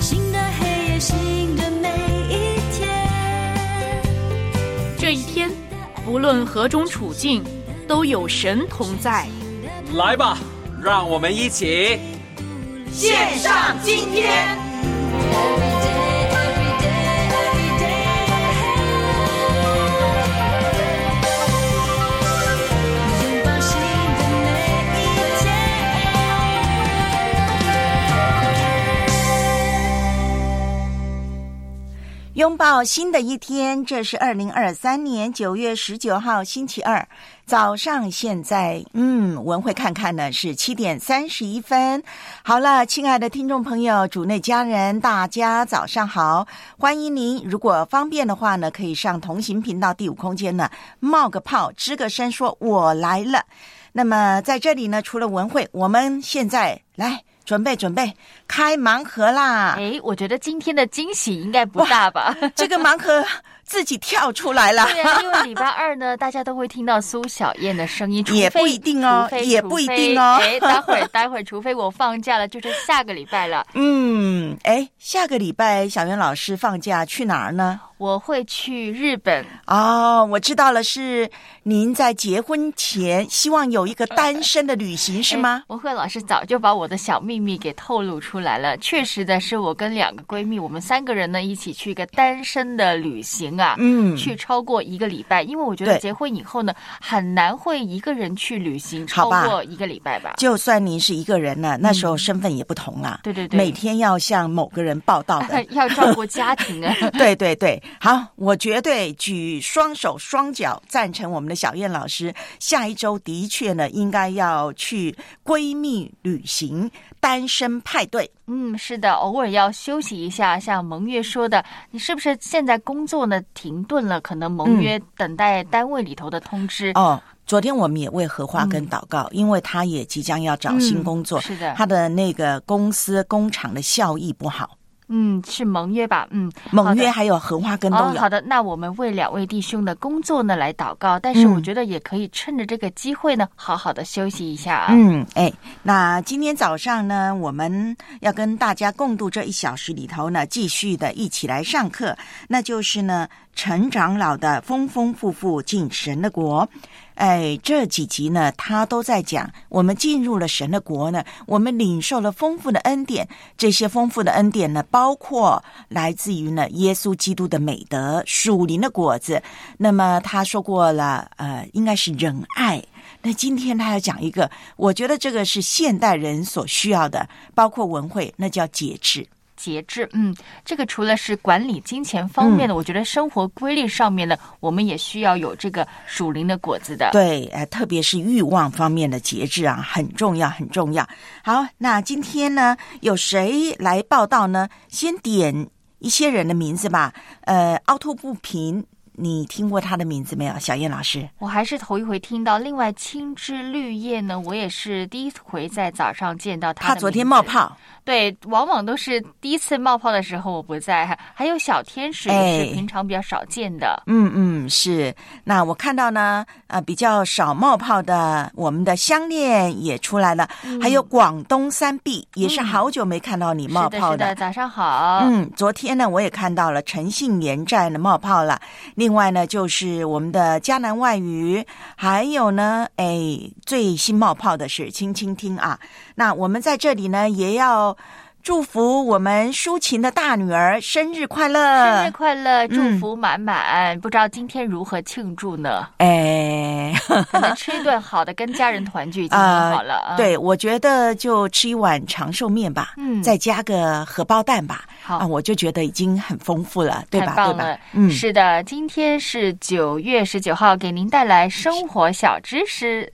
新的黑夜，新的每一天。这一天，不论何种处境，都有神同在。来吧，让我们一起献上今天。拥抱新的一天，这是二零二三年九月十九号星期二早上。现在，嗯，文慧看看呢是七点三十一分。好了，亲爱的听众朋友、主内家人，大家早上好，欢迎您。如果方便的话呢，可以上同行频道第五空间呢冒个泡，吱个声，说我来了。那么在这里呢，除了文慧，我们现在来准备准备开盲盒啦。哎，我觉得今天的惊喜应该不大吧？这个盲盒自己跳出来了。对啊，因为礼拜二呢，大家都会听到苏小燕的声音，也不一定哦也不一定哦哎，待会儿 待会儿，除非我放假了，就是下个礼拜了，嗯，哎，下个礼拜小袁老师放假去哪儿呢？我会去日本。哦，我知道了，是您在结婚前希望有一个单身的旅行是吗哎？文慧老师早就把我的小秘密给透露出来了。确实的是，我跟两个闺蜜，我们三个人呢一起去一个单身的旅行啊，嗯去超过一个礼拜。因为我觉得结婚以后呢，很难会一个人去旅行超过一个礼拜吧。就算您是一个人呢，那时候身份也不同啊。嗯对对对每天要向某个人报道的。要照顾家庭啊。对 对对，好，我绝对举双手双脚赞成我们的小燕老师。下一周的确呢，应该要去闺蜜旅行、单身派对。嗯，是的，偶尔要休息一下。像蒙月说的，你是不是现在工作呢停顿了？可能蒙约等待单位里头的通知。哦，昨天我们也为荷花根祷告，因为他也即将要找新工作，嗯是的他的那个公司工厂的效益不好，嗯，是盟约吧？嗯，盟约还有荷花根都哦，有。好的，那我们为两位弟兄的工作呢来祷告，但是嗯我觉得也可以趁着这个机会呢，好好的休息一下啊。嗯，哎，那今天早上呢，我们要跟大家共度这一小时里头呢，继续的一起来上课，那就是呢，陈长老的丰丰富富进神的国。哎，这几集呢，他都在讲，我们进入了神的国呢，我们领受了丰富的恩典。这些丰富的恩典呢，包括来自于呢耶稣基督的美德、属灵的果子。那么他说过了，呃，应该是仁爱。那今天他要讲一个，我觉得这个是现代人所需要的，包括文慧，那叫节制。节制，嗯，这个除了是管理金钱方面的，我觉得生活规律上面呢，我们也需要有这个属灵的果子的。对，呃，特别是欲望方面的节制啊，很重要，很重要。好，那今天呢，有谁来报道呢？先点一些人的名字吧。呃，凹凸不平，你听过他的名字没有？小燕老师。我还是头一回听到。另外，青枝绿叶呢，我也是第一回在早上见到他。他昨天冒。泡，对，往往都是第一次冒泡的时候我不在，还有小天使也哎是平常比较少见的。嗯嗯，是。那我看到呢，呃，比较少冒泡的，我们的香恋也出来了，还有广东三碧，也是嗯好久没看到你冒泡的，泡是的，早上好。嗯，昨天呢，我也看到了诚信连战的冒泡了。另另外呢，就是我们的迦南外语，还有呢，哎，最新冒泡的是轻轻听啊。那我们在这里呢，也要祝福我们舒琴的大女儿生日快乐，生日快乐，祝嗯福满满。不知道今天如何庆祝呢？哎，可能吃一顿好的，跟家人团聚已经很啊 好了。啊，对，我觉得就吃一碗长寿面吧，嗯再加个荷包蛋吧，好啊，我就觉得已经很丰富了，对吧？对吧？，嗯，是的，今天是九月十九号，给您带来生活小知识。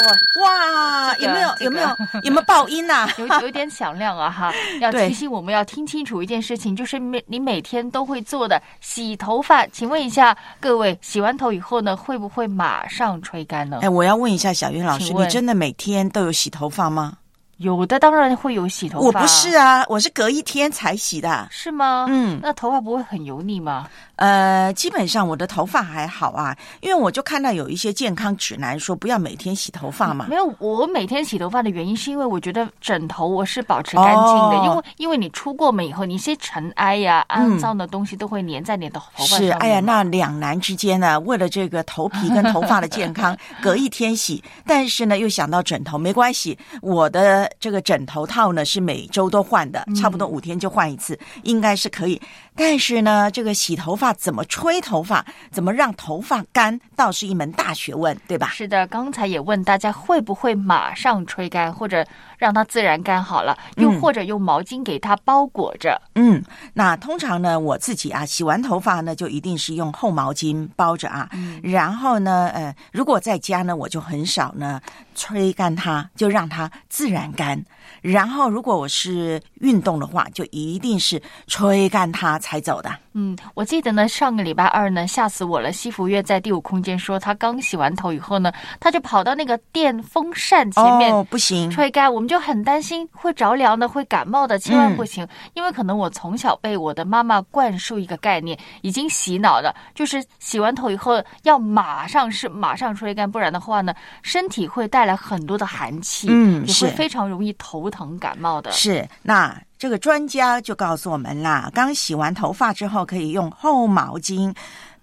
哇，哇有没有有没有有没有爆音呐、有 有点响亮啊哈，要提醒我们要听清楚一件事情，就是每你每天都会做的洗头发。请问一下各位，洗完头以后呢，会不会马上吹干呢？哎，我要问一下小云老师，你真的每天都有洗头发吗？有的当然会有洗头发，我不是啊，我是隔一天才洗的。是吗？嗯那头发不会很油腻吗？呃，基本上我的头发还好啊，因为我就看到有一些健康指南说不要每天洗头发嘛没。有，我每天洗头发的原因是因为我觉得枕头我是保持干净的，哦因为因为你出过门以后，你一些尘埃呀、嗯肮脏的东西都会粘在你的头发上是，哎呀，那两难之间呢，为了这个头皮跟头发的健康，隔一天洗，但是呢，又想到枕头，没关系，我的这个枕头套呢是每周都换的，差不多五天就换一次，应该是可以。但是呢，这个洗头发怎么吹头发，怎么让头发干，倒是一门大学问，对吧？是的，刚才也问大家会不会马上吹干，或者让它自然干好了，又嗯或者用毛巾给它包裹着。嗯，那通常呢，我自己啊，洗完头发呢，就一定是用厚毛巾包着啊。嗯然后呢，呃，如果在家呢，我就很少呢吹干它，就让它自然干。然后，如果我是运动的话，就一定是吹干它才走的。嗯，我记得呢，上个礼拜二呢，吓死我了。西服月在第五空间说，他刚洗完头以后呢，他就跑到那个电风扇前面。哦，不行，吹干，我们就很担心会着凉的，会感冒的，千万嗯不行。因为可能我从小被我的妈妈灌输一个概念，已经洗脑了，就是洗完头以后要马上是马上吹干，不然的话呢，身体会带来很多的寒气，嗯是也会非常容易头疼感冒的。是，那这个专家就告诉我们啦，刚洗完头发之后，可以用厚毛巾。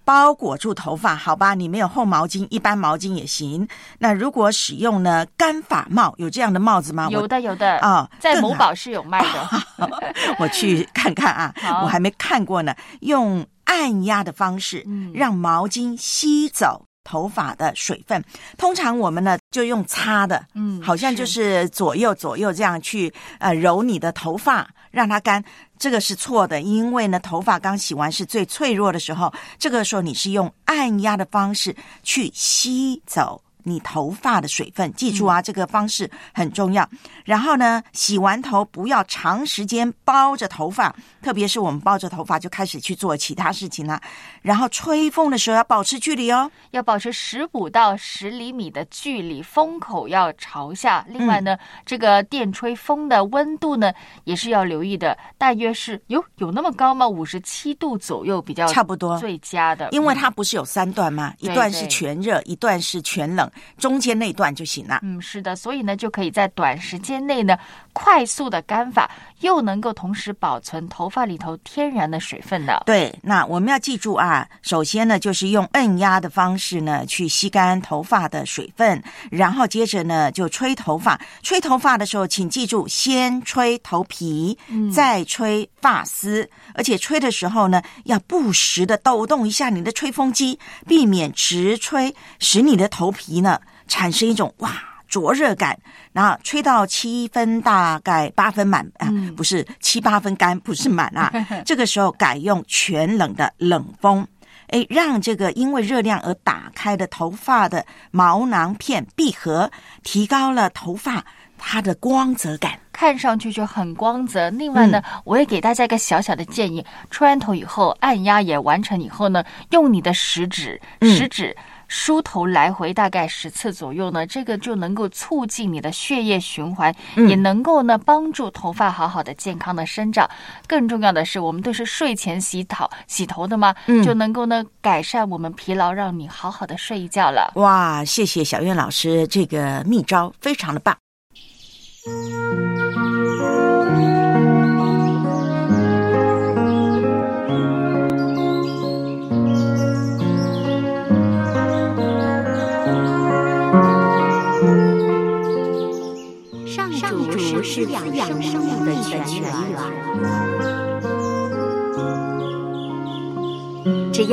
包裹住头发，好吧？你没有厚毛巾，一般毛巾也行。那如果使用呢干发帽，有这样的帽子吗？有的有的啊在某宝是有卖的。我 我去看看啊，我还没看过呢。用按压的方式，嗯让毛巾吸走头发的水分。通常我们呢就用擦的，嗯好像就是左右左右这样去呃揉你的头发，让它干。这个是错的，因为呢，头发刚洗完是最脆弱的时候，这个时候你是用按压的方式去吸走。你头发的水分，记住啊，这个方式很重要。然后呢，洗完头不要长时间包着头发，特别是我们包着头发就开始去做其他事情了。然后吹风的时候要保持距离哦。要保持十五到十厘米的距离，风口要朝下。另外呢，这个电吹风的温度呢，也是要留意的，大约是有有那么高吗？五十七度左右比较差不多最佳的，因为嗯它不是有三段吗？一段是全热，一段是全冷，中间那段就行了。嗯，是的，所以呢，就可以在短时间内呢，快速的干发，又能够同时保存头发里头天然的水分的。对，那我们要记住啊，首先呢，就是用按压的方式呢，去吸干头发的水分，然后接着呢，就吹头发。吹头发的时候，请记住，先吹头皮，再吹发丝，而且吹的时候呢，要不时的抖动一下你的吹风机，避免直吹，使你的头皮呢产生一种哇。灼热感，然后吹到七分，大概八分满啊，嗯不是七八分干，不是满啊。这个时候改用全冷的冷风，哎，让这个因为热量而打开的头发的毛囊片闭合，提高了头发它的光泽感。看上去就很光泽。另外呢，嗯我也给大家一个小小的建议：吹完头以后，按压也完成以后呢，用你的食指，嗯食指。梳头来回大概十次左右呢，这个就能够促进你的血液循环，嗯也能够呢帮助头发好好的健康的生长。更重要的是，我们都是睡前洗头洗头的嘛，嗯就能够呢改善我们疲劳，让你好好的睡一觉了。哇，谢谢小苑老师，这个秘招非常的棒。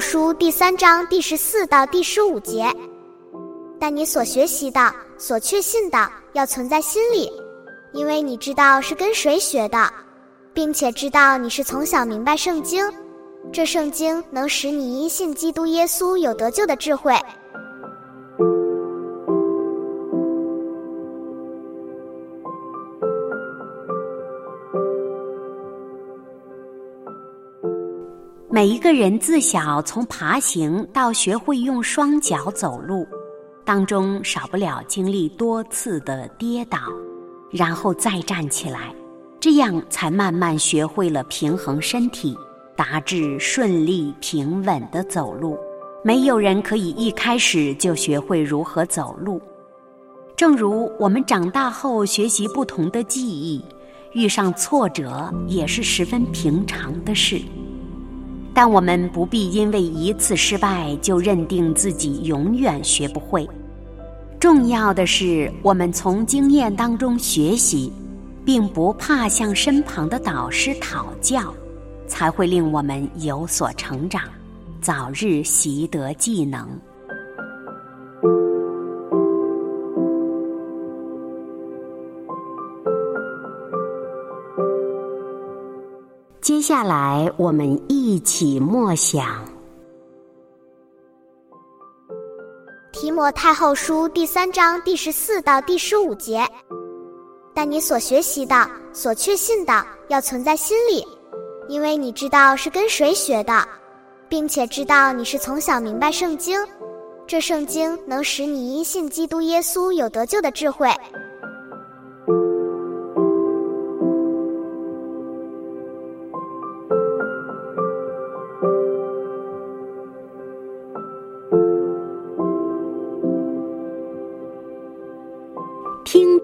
书第三章第十四到第十五节，但你所学习的、所确信的，要存在心里，因为你知道是跟谁学的，并且知道你是从小明白圣经，这圣经能使你因信基督耶稣有得救的智慧。每一个人自小从爬行到学会用双脚走路，当中少不了经历多次的跌倒，然后再站起来，这样才慢慢学会了平衡身体，达至顺利平稳的走路。没有人可以一开始就学会如何走路。正如我们长大后学习不同的技艺，遇上挫折也是十分平常的事。但我们不必因为一次失败就认定自己永远学不会。重要的是，我们从经验当中学习，并不怕向身旁的导师讨教，才会令我们有所成长，早日习得技能。接下来，我们一起默想提摩太后书第三章第十四到第十五节，但你所学习的、所确信的，要存在心里，因为你知道是跟谁学的，并且知道你是从小明白圣经，这圣经能使你因信基督耶稣有得救的智慧。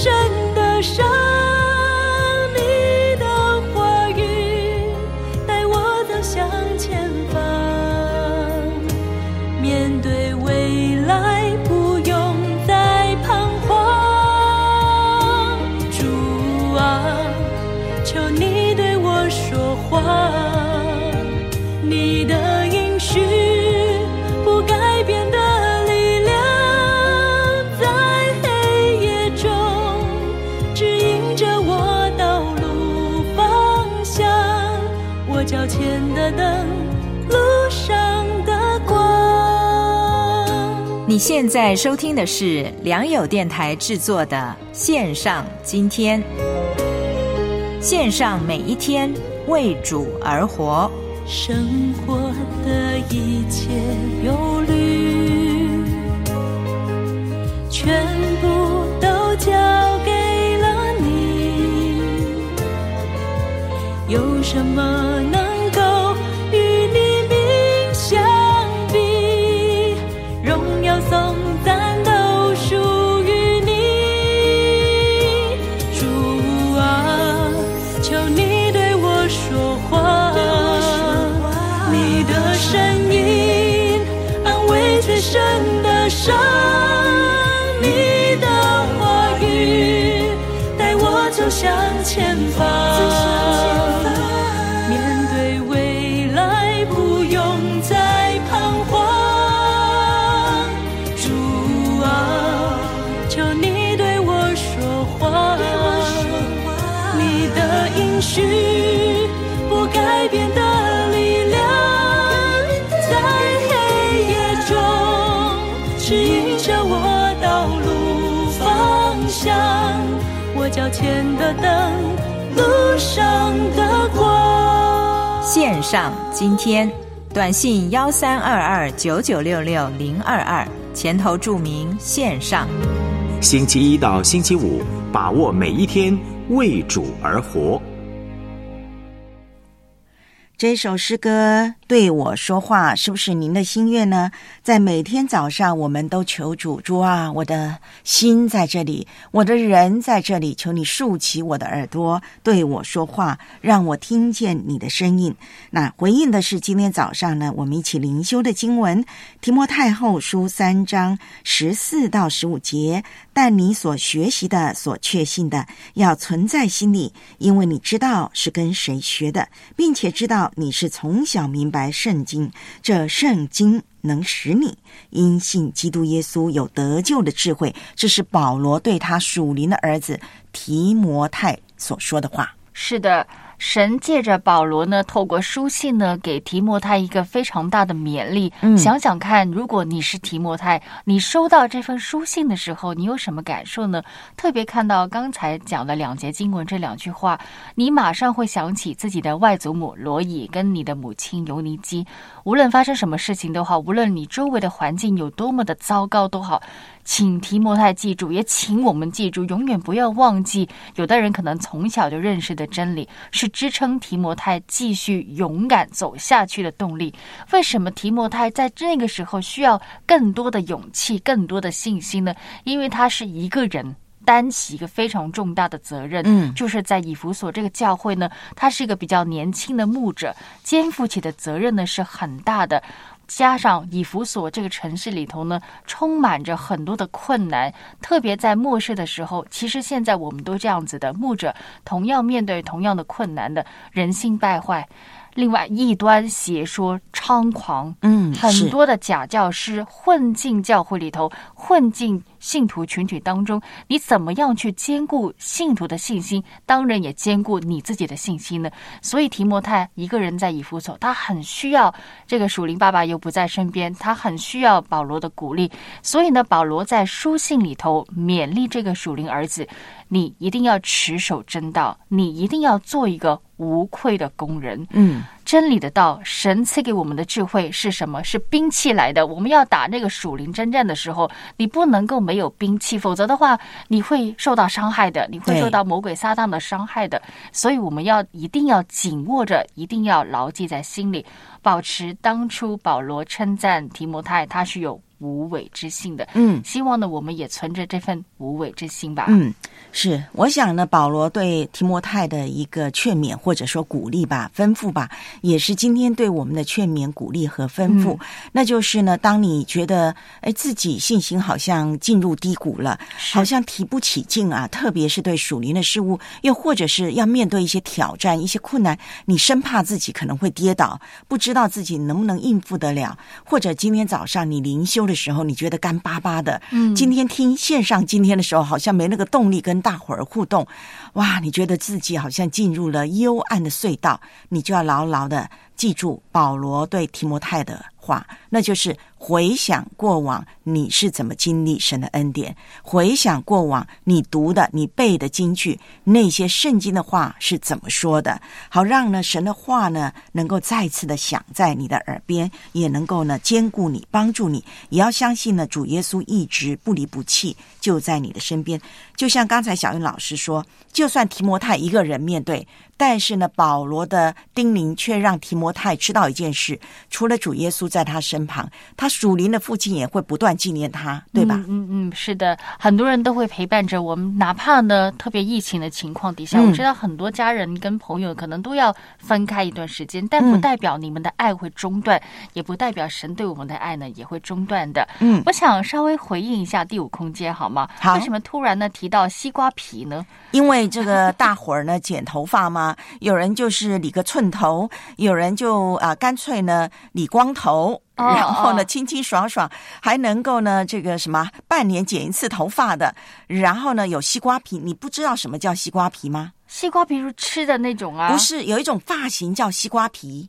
深的伤，现在收听的是良友电台制作的线上今天，线上每一天为主而活。生活的一切忧虑，全部都交给了你。有什么能前的灯，路上的光。线上今天短信幺三二二九九六六零二二，前头注明线上。星期一到星期五，把握每一天，为主而活。这首诗歌对我说话，是不是您的心愿呢？在每天早上，我们都求主主啊，我的心在这里，我的人在这里，求你竖起我的耳朵对我说话，让我听见你的声音。那回应的是今天早上呢，我们一起灵修的经文《提摩太后书》三章十四到十五节。但你所学习的、所确信的，要存在心里，因为你知道是跟谁学的，并且知道你是从小明白来圣经。这圣经能使你因信基督耶稣有得救的智慧。这是保罗对他属灵的儿子提摩太所说的话。是的。神借着保罗呢，透过书信呢，给提摩太一个非常大的勉励。嗯，想想看，如果你是提摩太，你收到这份书信的时候，你有什么感受呢？特别看到刚才讲的两节经文这两句话，你马上会想起自己的外祖母罗伊跟你的母亲尤尼基。无论发生什么事情都好，无论你周围的环境有多么的糟糕都好。请提摩太记住，也请我们记住，永远不要忘记。有的人可能从小就认识的真理，是支撑提摩太继续勇敢走下去的动力。为什么提摩太在那个时候需要更多的勇气、更多的信心呢？因为他是一个人担起一个非常重大的责任。嗯，就是在以弗所这个教会呢，他是一个比较年轻的牧者，肩负起的责任呢是很大的。加上以弗所这个城市里头呢，充满着很多的困难，特别在末世的时候，其实现在我们都这样子的，牧者同样面对同样的困难的人性败坏。另外，异端邪说猖狂，嗯，很多的假教师混进教会里头，混进信徒群体当中。你怎么样去兼顾信徒的信心？当然也兼顾你自己的信心呢。所以提摩太一个人在以弗所，他很需要这个属灵爸爸又不在身边，他很需要保罗的鼓励。所以呢，保罗在书信里头勉励这个属灵儿子：你一定要持守真道，你一定要做一个。无愧的工人，嗯，真理的道，神赐给我们的智慧是什么？是兵器来的。我们要打那个属灵征战的时候，你不能够没有兵器，否则的话，你会受到伤害的，你会受到魔鬼撒旦的伤害的。所以我们要一定要紧握着，一定要牢记在心里，保持当初保罗称赞提摩太，他是有无伪之心的。嗯，希望呢，我们也存着这份无伪之心吧。嗯。是，我想呢，保罗对提摩太的一个劝勉或者说鼓励吧、吩咐吧，也是今天对我们的劝勉、鼓励和吩咐。那就是呢，当你觉得哎自己信心好像进入低谷了，好像提不起劲啊，特别是对属灵的事物，又或者是要面对一些挑战、一些困难，你生怕自己可能会跌倒，不知道自己能不能应付得了，或者今天早上你灵修的时候，你觉得干巴巴的，嗯，今天听线上今天的时候，好像没那个动力跟。大伙儿互动，哇！你觉得自己好像进入了幽暗的隧道，你就要牢牢的记住保罗对提摩太的话，那就是回想过往你是怎么经历神的恩典，回想过往你读的、你背的经句，那些圣经的话是怎么说的，好让呢神的话呢能够再次的响在你的耳边，也能够呢兼顾你、帮助你，也要相信呢主耶稣一直不离不弃，就在你的身边。就像刚才小云老师说，就算提摩太一个人面对，但是呢，保罗的叮咛却让提摩太知道一件事：除了主耶稣在他身旁，他属灵的父亲也会不断纪念他，对吧？嗯嗯，是的，很多人都会陪伴着我们，哪怕呢，特别疫情的情况底下，嗯我知道很多家人跟朋友可能都要分开一段时间，但不嗯代表你们的爱会中断，也不代表神对我们的爱呢也会中断的。嗯我想稍微回应一下第五空间好吗？好为什么突然呢提到西瓜皮呢？因为这个大伙儿呢剪头发嘛，有人就是理个寸头，有人就啊、干脆呢理光头。哦然后呢，哦清清爽爽，还能够呢，这个什么半年剪一次头发的，然后呢，有西瓜皮。你不知道什么叫西瓜皮吗？西瓜皮是吃的那种啊？不，是，有一种发型叫西瓜皮。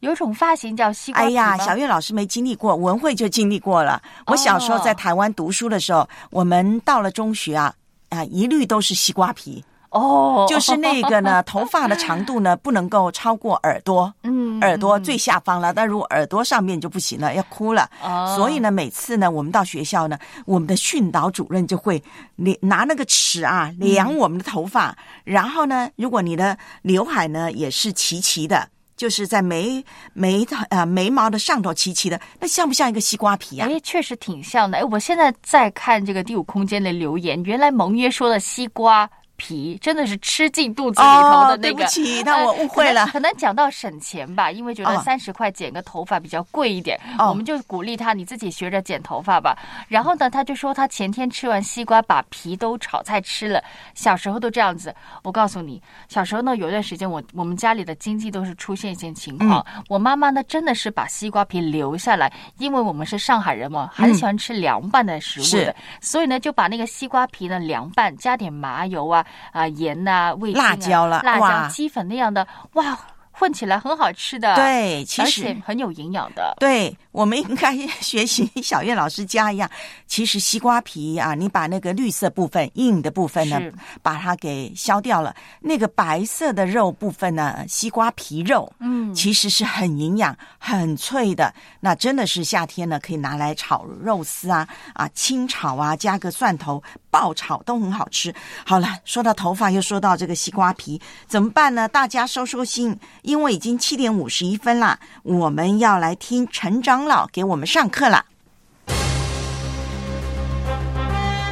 有一种发型叫西瓜皮哎呀，小月老师没经历过，文慧就经历过了。我小时候在台湾读书的时候，我们到了中学啊啊，一律都是西瓜皮。哦，就是那个呢，头发的长度呢不能够超过耳朵，嗯耳朵最下方了。但如果耳朵上面就不行了，要哭了。哦所以呢，每次呢，我们到学校呢，我们的训导主任就会量拿那个尺啊量我们的头发，然后呢，如果你的刘海呢也是齐齐的。就是在眉眉头呃眉毛的上头齐齐的，那像不像一个西瓜皮啊？哎，确实挺像的。哎，我现在在看这个第五空间的留言，原来蒙约说的西瓜皮真的是吃进肚子里头的哦，对那个。不起，那我误会了可能。可能讲到省钱吧，因为觉得哦三十块剪个头发比较贵一点，哦我们就鼓励他你自己学着剪头发吧。然后呢，他就说他前天吃完西瓜，把皮都炒菜吃了。小时候都这样子。我告诉你，小时候呢有一段时间我我们家里的经济都是出现一些情况，嗯我妈妈呢真的是把西瓜皮留下来，因为我们是上海人嘛，很喜欢吃凉拌的食物的，是所以呢就把那个西瓜皮呢凉拌，加点麻油啊啊、盐呐、味精啊、辣椒了辣哇椒、鸡粉那样的，哇，混起来很好吃的。。对，其而实且很有营养的，对，我们应该学习小燕老师家一样。其实西瓜皮啊，你把那个绿色部分、硬的部分呢，把它给削掉了，那个白色的肉部分呢，西瓜皮肉，嗯其实是很营养、很脆的。那真的是夏天呢，可以拿来炒肉丝啊、啊清炒啊，加个蒜头爆炒都很好吃。好了，说到头发，又说到这个西瓜皮，怎么办呢？大家收收心，因为已经七点五十一分啦，我们要来听陈老给我们上课了。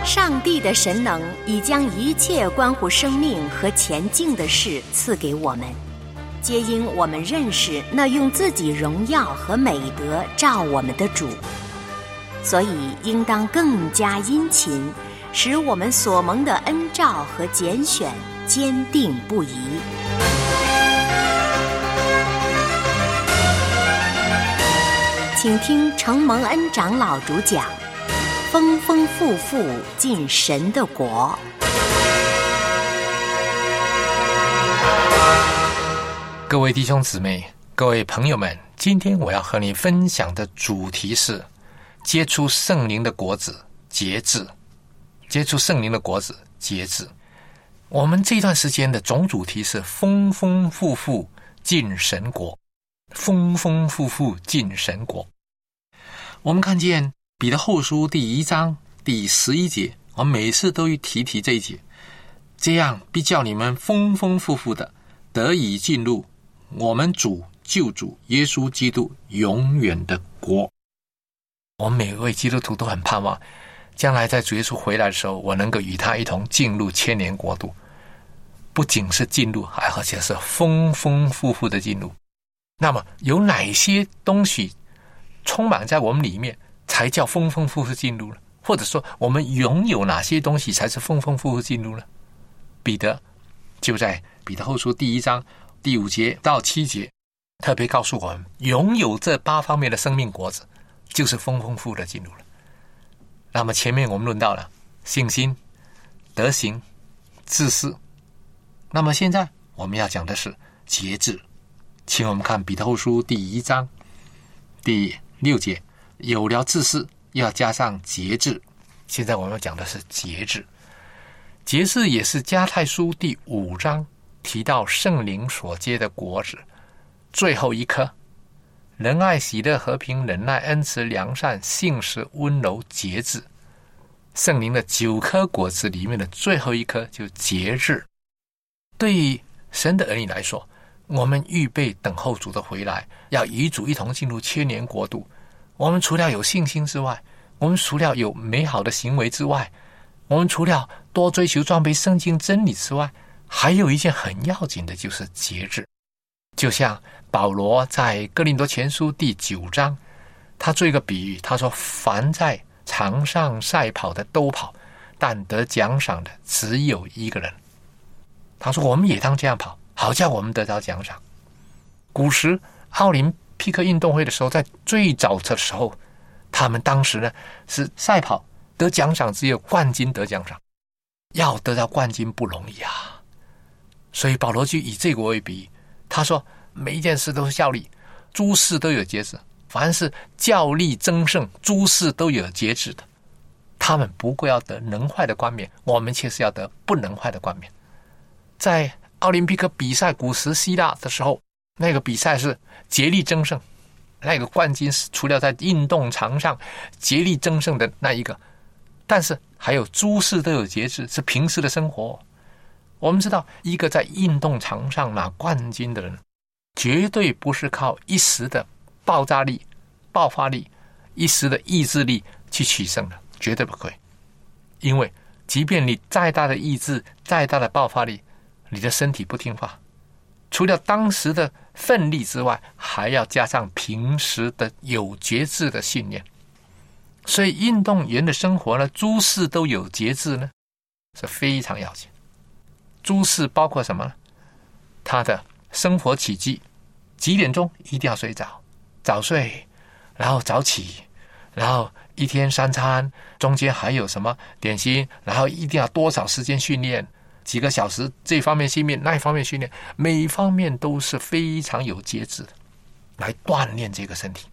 上帝的神能已将一切关乎生命和前进的事赐给我们，皆因我们认识那用自己荣耀和美德照我们的主，所以应当更加殷勤，使我们所蒙的恩照和拣选坚定不移。请听程蒙恩长老主讲。丰丰富富进神的国。各位弟兄姊妹、各位朋友们，今天我要和你分享的主题是接触圣灵的果子，节制。接触圣灵的果子，节制。我们这段时间的总主题是丰丰富富进神国，丰丰富富进神国。我们看见。彼得后书第一章第十一节，我每次都会提提这一节，这样必叫你们丰丰富富的得以进入我们主救主耶稣基督永远的国。我们每位基督徒都很盼望，将来在主耶稣回来的时候，我能够与他一同进入千年国度，不仅是进入，还而且是丰丰富富的进入。那么，有哪些东西充满在我们里面？才叫丰丰富富进入了，或者说我们拥有哪些东西才是丰丰富富进入了？彼得就在彼得后书第一章第五节到七节，特别告诉我们，拥有这八方面的生命果子，就是丰丰富的进入了。那么前面我们论到了信心、德行、自私，那么现在我们要讲的是节制，请我们看彼得后书第一章第六节。有了自私，要加上节制。现在我们要讲的是节制。节制也是加太书第五章提到圣灵所结的果子，最后一颗：仁爱、喜乐、和平、忍耐、恩慈、良善、信实、温柔、节制。圣灵的九颗果子里面的最后一颗就节制。对于神的儿女来说，我们预备等候主的回来，要与主一同进入千年国度。我们除了有信心之外，我们除了有美好的行为之外，我们除了多追求装备圣经真理之外，还有一件很要紧的，就是节制。就像保罗在哥林多前书第九章，他做一个比喻，他说：“凡在场上赛跑的都跑，但得奖赏的只有一个人。”他说：“我们也当这样跑，好叫我们得到奖赏。”古时奥林匹克运动会的时候，在最早的时候，他们当时呢是赛跑得奖赏，只有冠军得奖赏，要得到冠军不容易啊。所以保罗就以这个为比喻，他说每一件事都是效力，诸事都有节制，凡是效力争胜，诸事都有节制的。他们不过要得能坏的冠冕，我们却是要得不能坏的冠冕。在奥林匹克比赛古时希腊的时候，那个比赛是竭力争胜，那个冠军是除了在运动场上竭力争胜的那一个，但是还有诸事都有节制，是平时的生活。我们知道，一个在运动场上拿冠军的人，绝对不是靠一时的爆炸力、爆发力、一时的意志力去取胜的，绝对不会。因为，即便你再大的意志、再大的爆发力，你的身体不听话，除了当时的奋力之外，还要加上平时的有节制的训练。所以，运动员的生活呢，诸事都有节制呢，是非常要紧。诸事包括什么呢？他的生活起居，几点钟一定要睡着，早睡，然后早起，然后一天三餐中间还有什么点心，然后一定要多少时间训练，几个小时这方面训练，那一方面训练，每一方面都是非常有节制的，来锻炼这个身体，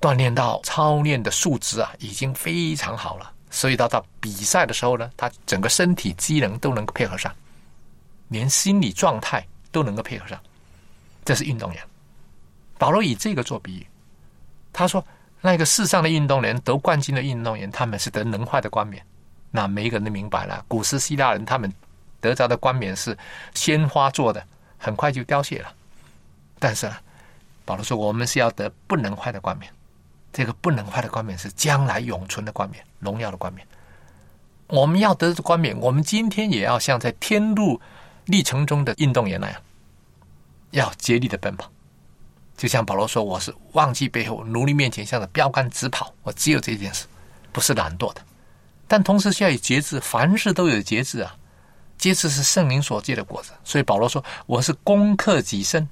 锻炼到操练的素质啊，已经非常好了，所以到到比赛的时候呢，他整个身体机能都能够配合上。连心理状态都能够配合上，这是运动员。保罗以这个做比喻，他说：“那个世上的运动员得冠军的运动员，他们是得能坏的冠冕。那每一个人都明白了，古时希腊人他们得着的冠冕是鲜花做的，很快就凋谢了。但是呢，保罗说，我们是要得不能坏的冠冕。这个不能坏的冠冕是将来永存的冠冕，荣耀的冠冕。我们要得的冠冕，我们今天也要像在天路。”历程中的运动员那样，要竭力的奔跑，就像保罗说：“我是忘记背后，努力面前，向着标杆直跑。我只有这件事，不是懒惰的，但同时需要有节制。凡事都有节制啊，节制是圣灵所结的果子。所以保罗说：我是攻克己身，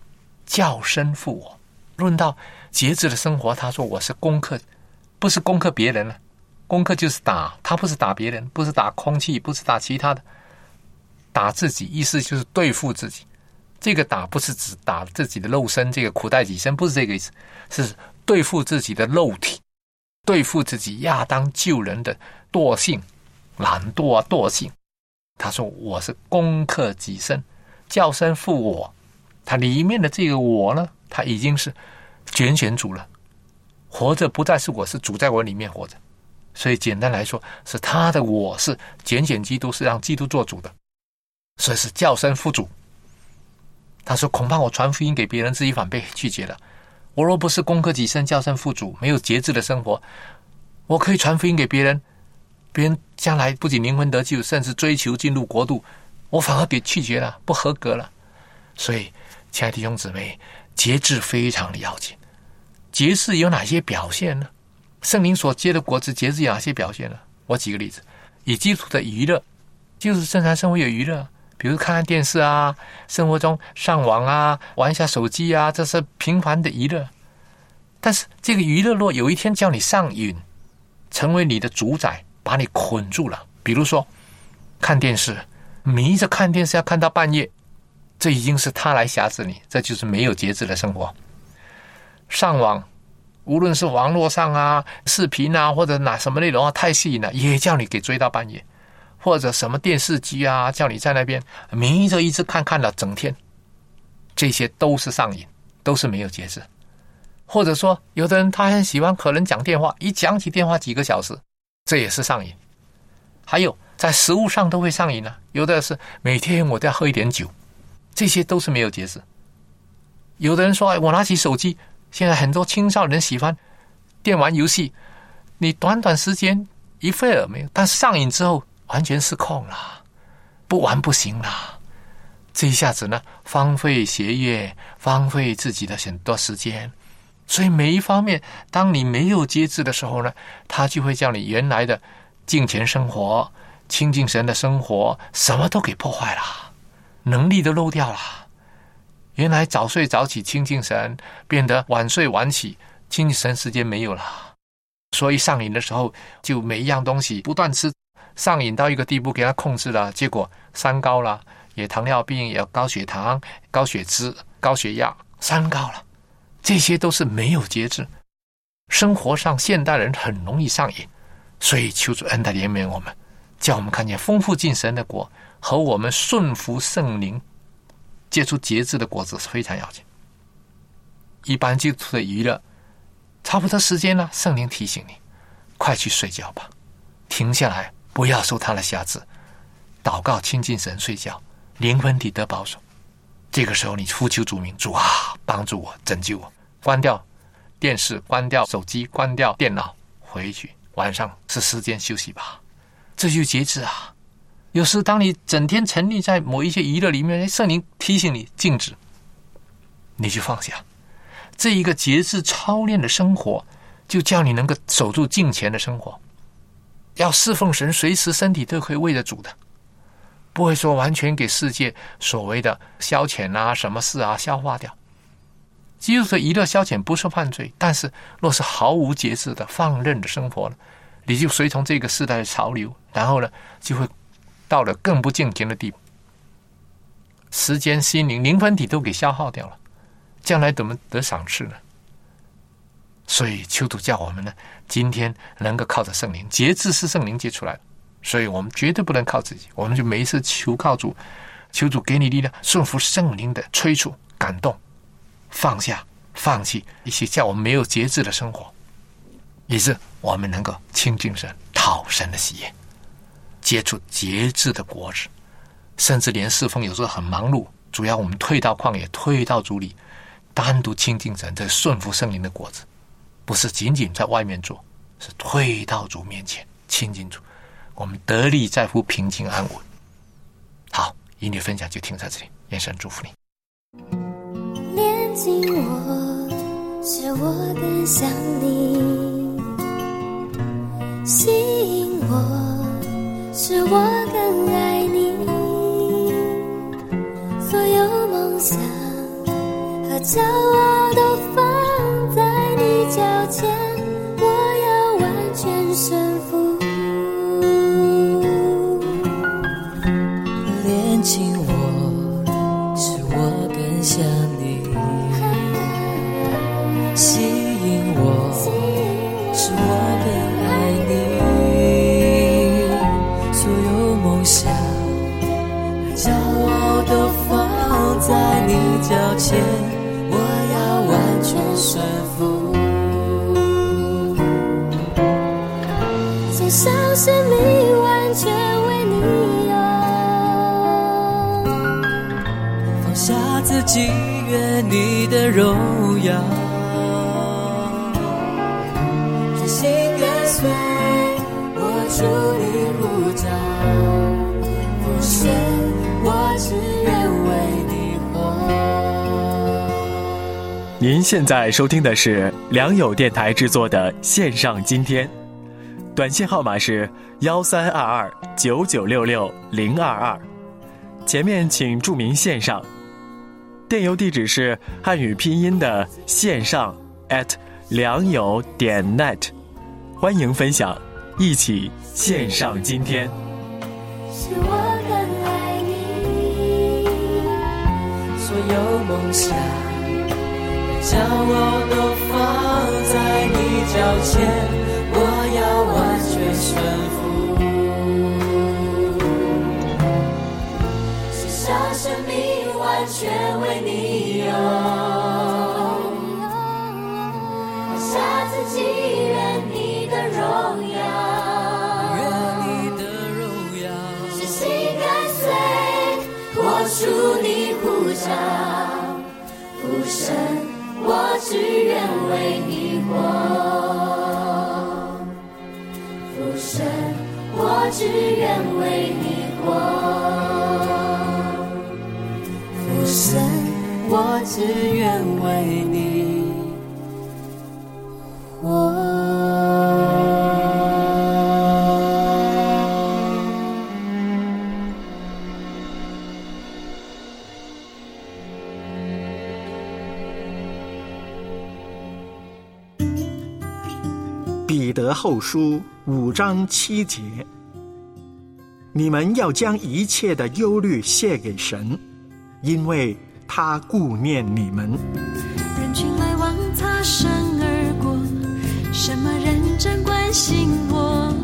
叫身负我。论到节制的生活，他说我是攻克，不是攻克别人了。攻克就是打，他不是打别人，不是打空气，不是打其他的。”打自己，意思就是对付自己。这个打不是指打自己的肉身，这个苦待己身不是这个意思，是对付自己的肉体，对付自己亚当救人的惰性、懒惰啊惰性。他说：“我是攻克己身，叫声负我。”他里面的这个我呢，他已经是拣选主了，活着不再是我，是主在我里面活着。所以简单来说，是他的我是拣选基督，是让基督做主的。所以是叫声父主。他说：“恐怕我传福音给别人，自己反被拒绝了。我若不是攻克己身，叫声父主，没有节制的生活，我可以传福音给别人，别人将来不仅灵魂得救，甚至追求进入国度，我反而被拒绝了，不合格了。所以，亲爱的弟兄姊妹，节制非常的要紧。节制有哪些表现呢？圣灵所结的果子，节制有哪些表现呢？我举个例子：以基础的娱乐，就是正常生活有娱乐。”比如看看电视啊，生活中上网啊，玩一下手机啊，这是平凡的娱乐。但是这个娱乐若有一天叫你上瘾，成为你的主宰，把你捆住了。比如说看电视，迷着看电视要看到半夜，这已经是他来挟制你，这就是没有节制的生活。上网，无论是网络上啊、视频啊，或者哪什么内容啊，太吸引了，也叫你给追到半夜。或者什么电视机啊，叫你在那边迷着一直看看了整天，这些都是上瘾，都是没有节制。或者说，有的人他很喜欢可能讲电话，一讲起电话几个小时，这也是上瘾。还有在食物上都会上瘾啊，有的是每天我都要喝一点酒，这些都是没有节制。有的人说，哎我拿起手机，现在很多青少年喜欢电玩游戏，你短短时间一会儿没有，但是上瘾之后。完全失控了，不玩不行了。这一下子呢，荒废学业，荒废自己的很多时间。所以每一方面，当你没有节制的时候呢，他就会将你原来的敬虔生活、亲近神的生活，什么都给破坏了，能力都漏掉了。原来早睡早起亲近神，变得晚睡晚起亲近神时间没有了。所以上瘾的时候，就每一样东西不断吃。上瘾到一个地步，给他控制了，结果三高了，也糖尿病，也高血糖、高血脂、高血压，三高了，这些都是没有节制。生活上，现代人很容易上瘾，所以求主恩待怜悯我们，叫我们看见丰富进神的果和我们顺服圣灵、结出节制的果子是非常要紧。一般基督徒的娱乐，差不多时间了，圣灵提醒你，快去睡觉吧，停下来，不要受他的辖制，祷告亲近神，睡觉，灵魂体得保守。这个时候，你呼求主名，主啊，帮助我，拯救我，关掉电视，关掉手机，关掉电脑，回去，晚上是时间休息吧，这就节制啊。有时当你整天沉溺在某一些娱乐里面，圣灵提醒你静止，你就放下。这一个节制操练的生活，就叫你能够守住敬虔的生活。要侍奉神，随时身体都可以为着主的，不会说完全给世界所谓的消遣啊、什么事啊消化掉。基督说娱乐消遣不是犯罪，但是若是毫无节制的放任的生活呢，你就随从这个时代的潮流，然后呢，就会到了更不敬虔的地步，时间、心灵、灵魂体都给消耗掉了。将来怎么得赏赐呢？所以，求主叫我们呢，今天能够靠着圣灵，节制是圣灵结出来的，所以我们绝对不能靠自己，我们就每一次求靠主，求主给你力量，顺服圣灵的催促、感动，放下、放弃一些叫我们没有节制的生活，以致我们能够亲近神、讨神的喜悦，接触节制的果子，甚至连侍奉有时候很忙碌，主要我们退到旷野，退到主里。单独亲近神，这顺服圣灵的果子，不是仅仅在外面做，是退到主面前亲近主，我们得力在乎平静安稳。好，与你分享就停在这里，愿神祝福你。紧我，是我更想你；吸引我，是我更爱你。所有梦想和。骄傲都放在你脚前，顺服，献上生命，完全为你有。放下自己，愿你的荣您现在收听的是良友电台制作的线上今天，短信号码是幺三二二九九六六零二二，前面请注明线上，电邮地址是汉语拼音的线上 at 良友点 net，欢迎分享，一起线上今天。是我更爱你，所有梦想。骄傲都放在你脚前，我要完全臣服。献上生命，完全为你用。只愿为你活，浮生，我只愿为你活，浮生，我只愿为你后书五章七节：你们要将一切的忧虑卸给神，因为他顾念你们。人群来往，擦身而过，什么认真关心我？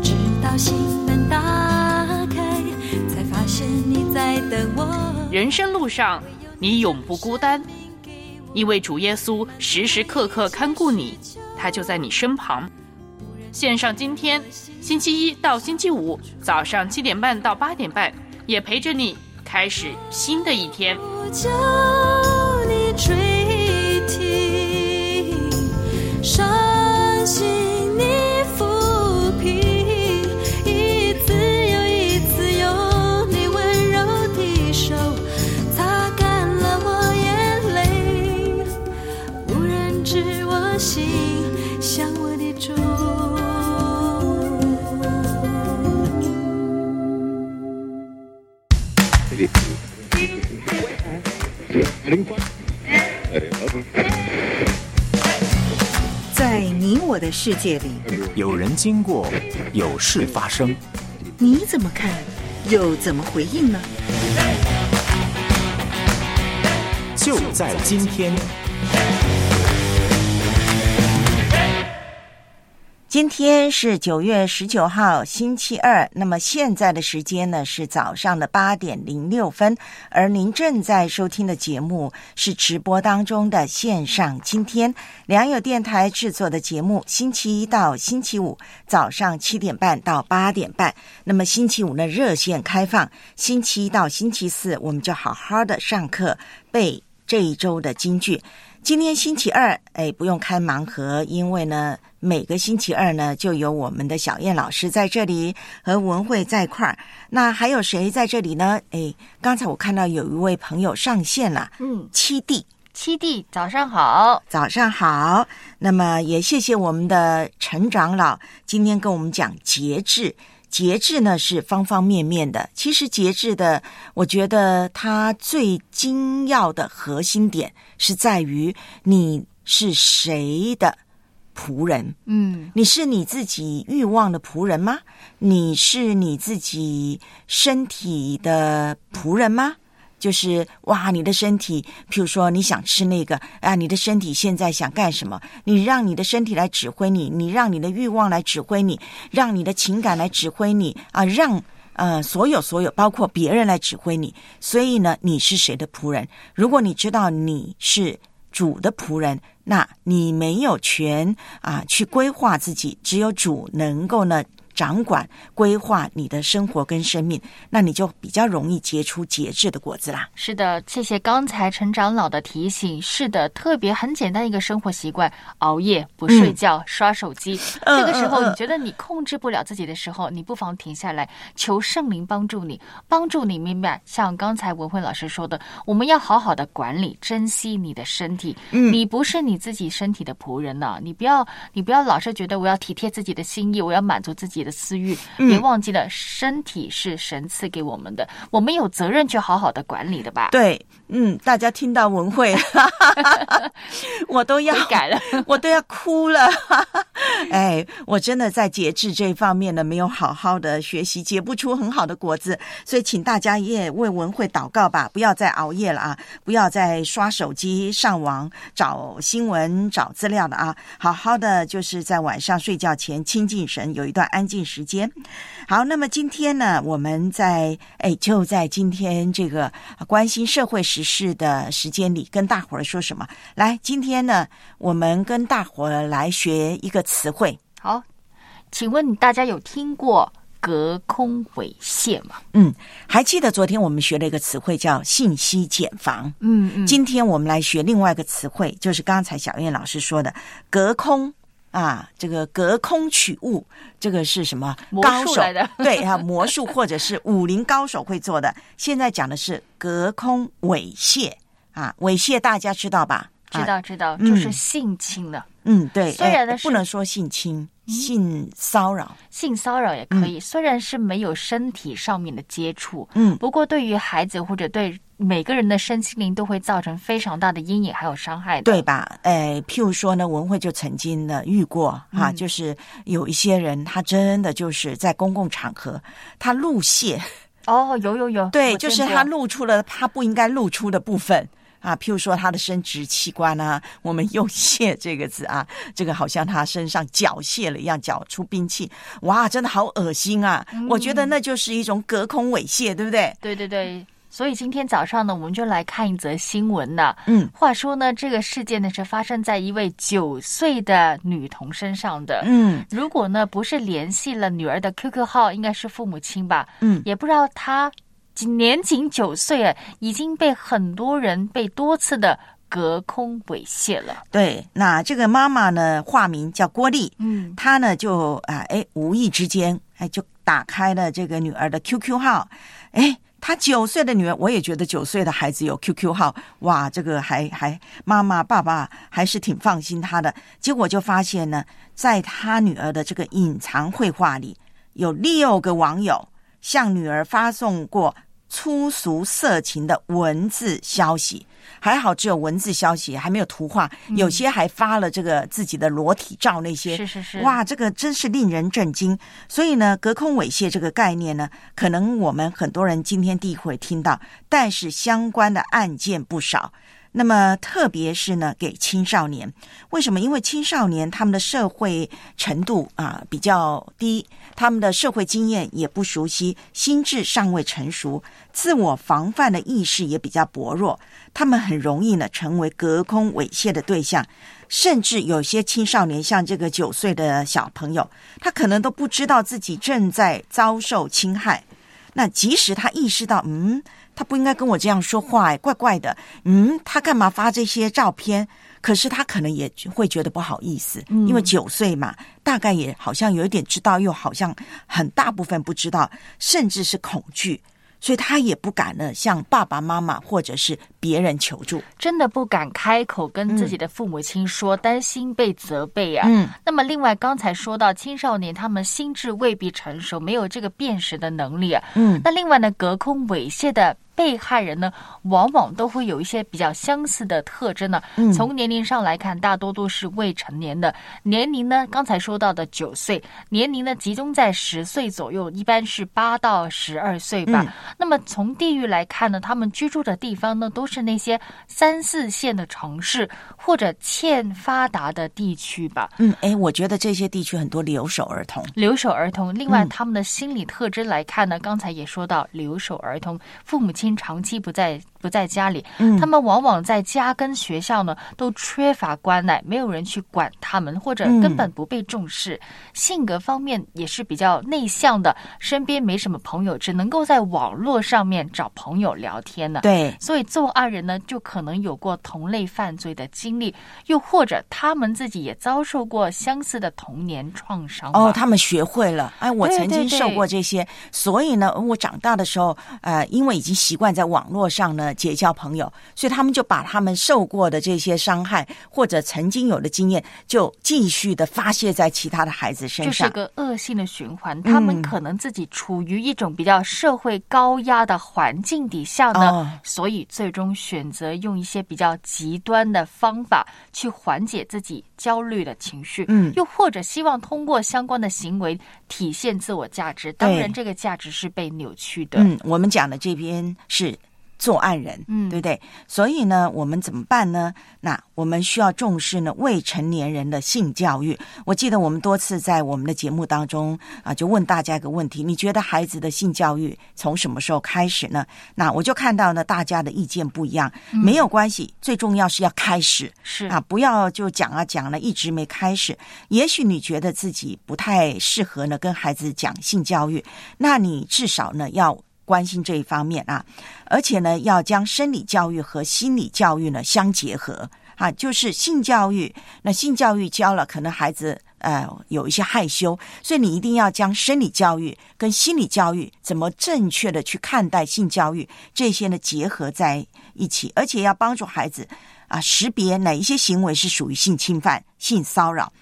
直到到心门打开，才发现你在等我。人生路上，你永不孤单，因为主耶稣时时刻刻看顾你，他就在你身旁。线上今天星期一到星期五早上七点半到八点半，也陪着你开始新的一天。叫你追你我的世界里，有人经过，有事发生，你怎么看，又怎么回应呢？就在今天。今天是九月十九号，星期二。那么现在的时间呢是早上的八点零六分，而您正在收听的节目是直播当中的线上今天良友电台制作的节目，星期一到星期五早上七点半到八点半。那么星期五呢热线开放，星期一到星期四我们就好好的上课背这一周的京剧。今天星期二，哎，不用开盲盒，因为呢，每个星期二呢，就有我们的小燕老师在这里和文慧在一块儿。那还有谁在这里呢？哎，刚才我看到有一位朋友上线了，嗯，七弟，七弟，早上好，早上好。那么也谢谢我们的陈长老今天跟我们讲节制。节制呢是方方面面的，其实节制的，我觉得它最精要的核心点是在于你是谁的仆人。嗯，你是你自己欲望的仆人吗？你是你自己身体的仆人吗？就是哇，你的身体，譬如说你想吃那个啊，你的身体现在想干什么？你让你的身体来指挥你，你让你的欲望来指挥你，让你的情感来指挥你啊，让呃所有所有包括别人来指挥你。所以呢，你是谁的仆人？如果你知道你是主的仆人，那你没有权啊去规划自己，只有主能够呢。掌管规划你的生活跟生命，那你就比较容易结出节制的果子啦。是的，谢谢刚才陈长老的提醒。是的，特别很简单一个生活习惯：熬夜、不睡觉、刷手机。嗯这个时候，你觉得你控制不了自己的时候，你不妨停下来，求圣灵帮助你，帮助你明白。像刚才文慧老师说的，我们要好好的管理、珍惜你的身体。嗯你不是你自己身体的仆人呢、你不要，你不要老是觉得我要体贴自己的心意，我要满足自己的私欲，嗯别忘记了，身体是神赐给我们的，我们有责任去好好的管理的吧。对，嗯，大家听到文慧，我都要改了，我都要哭了。哎，我真的在节制这一方面呢，没有好好的学习，结不出很好的果子。所以，请大家也为文慧祷告吧，不要再熬夜了啊，不要再刷手机、上网找新闻、找资料了啊，好好的就是在晚上睡觉前亲近神，有一段安静时间。好，那么今天呢，我们在哎就在今天这个关心社会时事的时间里，跟大伙儿说什么？来，今天呢，我们跟大伙儿来学一个词汇。好，请问大家有听过隔空猥亵吗？嗯，还记得昨天我们学了一个词汇叫信息茧房。嗯嗯，今天我们来学另外一个词汇，就是刚才小燕老师说的隔空。啊，这个隔空取物，这个是什么？高手 对啊，魔术或者是武林高手会做的。现在讲的是隔空猥亵啊，猥亵大家知道吧？知道知道，嗯就是性侵了。嗯，对。虽然呢不能说性侵，性骚扰。性骚扰也可以，虽然是没有身体上面的接触，嗯不过对于孩子或者对每个人的身心灵都会造成非常大的阴影还有伤害的。对吧？呃，譬如说呢，文慧就曾经呢遇过哈、嗯就是有一些人，他真的就是在公共场合，他露泄，哦，有有有，对，就是过他露出了他不应该露出的部分。啊，譬如说他的生殖器官啊，我们用“泄”这个字啊，这个好像他身上缴械了一样，缴出兵器，哇，真的好恶心啊！我觉得那就是一种隔空猥亵，对不对？对对对。所以今天早上呢，我们就来看一则新闻呢。嗯，话说呢，这个事件呢是发生在一位九岁的女童身上的。嗯，如果呢不是联系了女儿的 QQ 号，应该是父母亲吧。嗯，也不知道她年仅九岁啊，已经被很多人被多次的隔空猥亵了。对，那这个妈妈呢，化名叫郭丽，嗯，她呢就啊，哎，无意之间，哎，就打开了这个女儿的 QQ 号，哎。她九岁的女儿，我也觉得九岁的孩子有 QQ 号，哇，这个还还妈妈爸爸还是挺放心她的。结果就发现呢，在她女儿的这个隐藏绘画里，有六个网友向女儿发送过粗俗色情的文字消息。还好只有文字消息，还没有图画，有些还发了这个自己的裸体照，那些是是是，哇，这个真是令人震惊。所以呢，隔空猥亵这个概念呢，可能我们很多人今天第一回听到，但是相关的案件不少。那么，特别是呢，给青少年，为什么？因为青少年他们的社会程度啊比较低，他们的社会经验也不熟悉，心智尚未成熟，自我防范的意识也比较薄弱，他们很容易呢成为隔空猥亵的对象。甚至有些青少年，像这个九岁的小朋友，他可能都不知道自己正在遭受侵害。那即使他意识到，嗯。他不应该跟我这样说话，哎，怪怪的。嗯，他干嘛发这些照片？可是他可能也会觉得不好意思，因为九岁嘛，大概也好像有一点知道，又好像很大部分不知道，甚至是恐惧。所以他也不敢呢向爸爸妈妈或者是别人求助，真的不敢开口跟自己的父母亲说，担心被责备啊。嗯，那么另外刚才说到青少年，他们心智未必成熟，没有这个辨识的能力啊。嗯，那另外呢，隔空猥亵的。被害人呢，往往都会有一些比较相似的特征呢。从年龄上来看，大多都是未成年的。年龄呢，刚才说到的九岁，年龄呢集中在十岁左右，一般是八到十二岁吧。那么从地域来看呢，他们居住的地方呢，都是那些三四线的城市或者欠发达的地区吧。嗯，哎，我觉得这些地区很多留守儿童。留守儿童，另外他们的心理特征来看呢，刚才也说到留守儿童，父母亲。长期不在不在家里，嗯，他们往往在家跟学校呢都缺乏关爱，没有人去管他们，或者根本不被重视。性格方面也是比较内向的，身边没什么朋友，只能够在网络上面找朋友聊天呢。对，所以作案人呢就可能有过同类犯罪的经历，又或者他们自己也遭受过相似的童年创伤。哦，他们学会了，哎，我曾经受过这些，所以呢，我长大的时候，呃，因为已经习。惯在网络上呢结交朋友，所以他们就把他们受过的这些伤害或者曾经有的经验，就继续的发泄在其他的孩子身上，就是个恶性的循环。他们可能自己处于一种比较社会高压的环境底下呢，所以最终选择用一些比较极端的方法去缓解自己焦虑的情绪，嗯，又或者希望通过相关的行为体现自我价值。当然，这个价值是被扭曲的。嗯，我们讲的这边。是作案人，嗯，对不对？所以呢，我们怎么办呢？那我们需要重视呢未成年人的性教育。我记得我们多次在我们的节目当中啊，就问大家一个问题：你觉得孩子的性教育从什么时候开始呢？那我就看到呢，大家的意见不一样，没有关系，最重要是要开始，是啊，不要就讲啊讲了，一直没开始。也许你觉得自己不太适合呢，跟孩子讲性教育，那你至少呢要。关心这一方面啊，而且呢，要将生理教育和心理教育呢相结合。啊，就是性教育。那性教育教了，可能孩子呃有一些害羞，所以你一定要将生理教育跟心理教育怎么正确的去看待性教育这些呢结合在一起，而且要帮助孩子啊识别哪一些行为是属于性侵犯、性骚扰，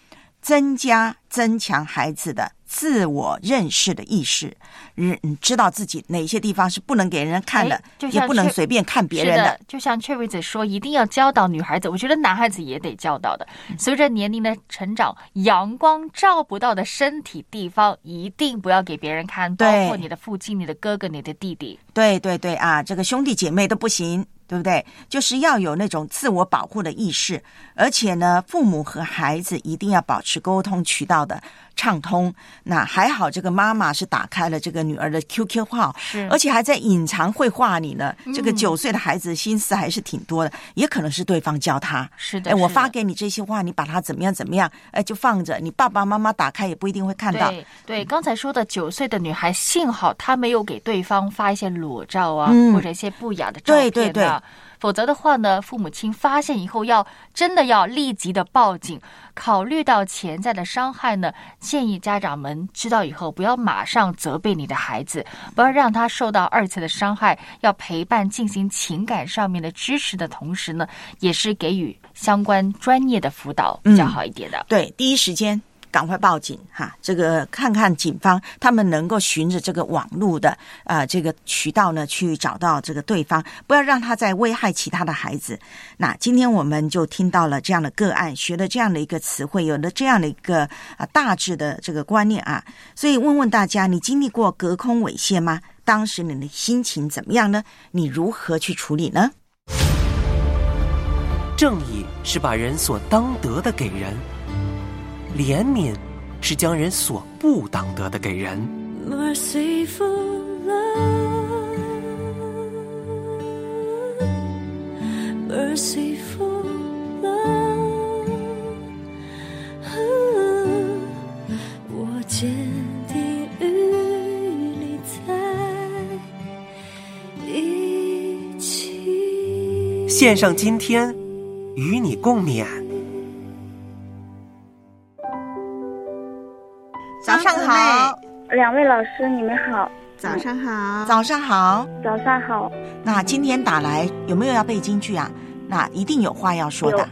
增加增强孩子的。自我认识的意识，嗯，知道自己哪些地方是不能给人看的，也不能随便看别人的。就像雀位子说，一定要教导女孩子，我觉得男孩子也得教导的。随着年龄的成长，阳光照不到的身体地方，一定不要给别人看，包括你的父亲、你的哥哥、你的弟弟。对对对啊，这个兄弟姐妹都不行。对不对？就是要有那种自我保护的意识，而且呢，父母和孩子一定要保持沟通渠道的畅通。那还好，这个妈妈是打开了这个女儿的 QQ 号，而且还在隐藏绘画你呢。嗯这个九岁的孩子心思还是挺多的，也可能是对方教他。是的，哎，我发给你这些话，你把它怎么样怎么样，哎，就放着。你爸爸妈妈打开也不一定会看到。对对，刚才说的九岁的女孩，幸好她没有给对方发一些裸照啊，嗯或者一些不雅的照片、啊、对对对否则的话呢，父母亲发现以后要真的要立即的报警。考虑到潜在的伤害呢，建议家长们知道以后不要马上责备你的孩子，不要让他受到二次的伤害，要陪伴进行情感上面的支持的同时呢，也是给予相关专业的辅导比较好一点的。对，第一时间赶快报警哈！这个看看警方他们能够循着这个网络的呃这个渠道呢去找到这个对方，不要让他再危害其他的孩子。那今天我们就听到了这样的个案，学了这样的一个词汇，有了这样的一个啊大致的这个观念啊。所以问问大家，你经历过隔空猥亵吗？当时你的心情怎么样呢？你如何去处理呢？正义是把人所当得的给人，怜悯是将人所不当得的给人。Merciful love, merciful love，我坚定与你在一起。献上今天，与你共勉。两位老师，你们好。早上好，早上好，早上好。那今天打来有没有要背京剧啊？那一定有话要说的。